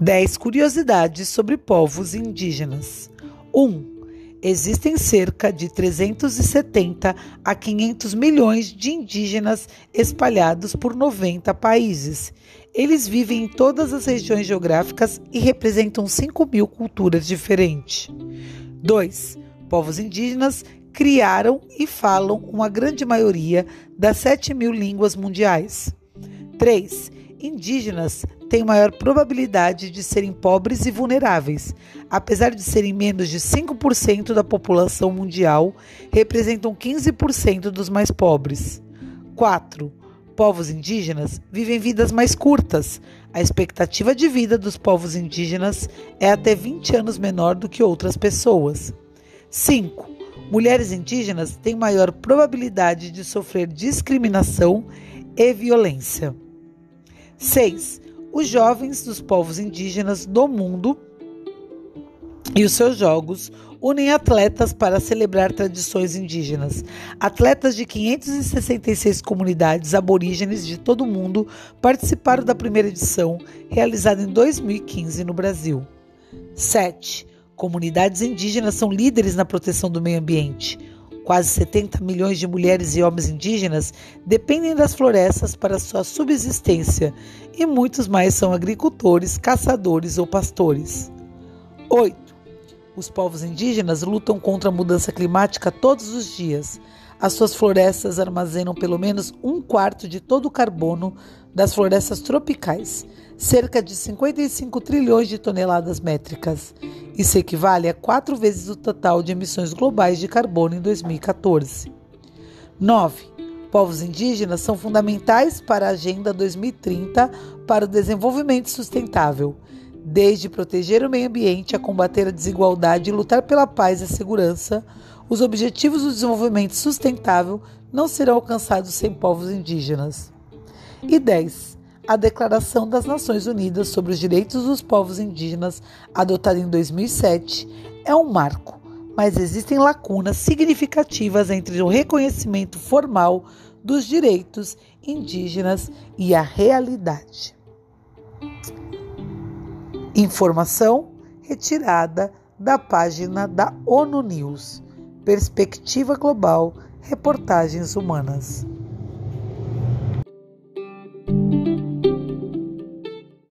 10 curiosidades sobre povos indígenas. 1. Existem cerca de 370 a 500 milhões de indígenas espalhados por 90 países. Eles vivem em todas as regiões geográficas e representam 5 mil culturas diferentes. 2. Povos indígenas criaram e falam uma grande maioria das 7 mil línguas mundiais. 3 indígenas têm maior probabilidade de serem pobres e vulneráveis. Apesar de serem menos de 5% da população mundial, representam 15% dos mais pobres. 4. Povos indígenas vivem vidas mais curtas. A expectativa de vida dos povos indígenas é até 20 anos menor do que outras pessoas. 5. Mulheres indígenas têm maior probabilidade de sofrer discriminação e violência. 6. Os jovens dos povos indígenas do mundo e os seus jogos unem atletas para celebrar tradições indígenas. Atletas de 566 comunidades aborígenes de todo o mundo participaram da primeira edição, realizada em 2015 no Brasil. 7. Comunidades indígenas são líderes na proteção do meio ambiente. Quase 70 milhões de mulheres e homens indígenas dependem das florestas para sua subsistência e muitos mais são agricultores, caçadores ou pastores. 8. Os povos indígenas lutam contra a mudança climática todos os dias. As suas florestas armazenam pelo menos um quarto de todo o carbono das florestas tropicais, cerca de 55 trilhões de toneladas métricas. Isso equivale a quatro vezes o total de emissões globais de carbono em 2014. 9. Povos indígenas são fundamentais para a Agenda 2030 para o Desenvolvimento Sustentável, desde proteger o meio ambiente a combater a desigualdade e lutar pela paz e a segurança. Os objetivos do desenvolvimento sustentável não serão alcançados sem povos indígenas. E 10. A Declaração das Nações Unidas sobre os Direitos dos Povos Indígenas, adotada em 2007, é um marco, mas existem lacunas significativas entre o reconhecimento formal dos direitos indígenas e a realidade. Informação retirada da página da ONU News. Perspectiva Global Reportagens Humanas.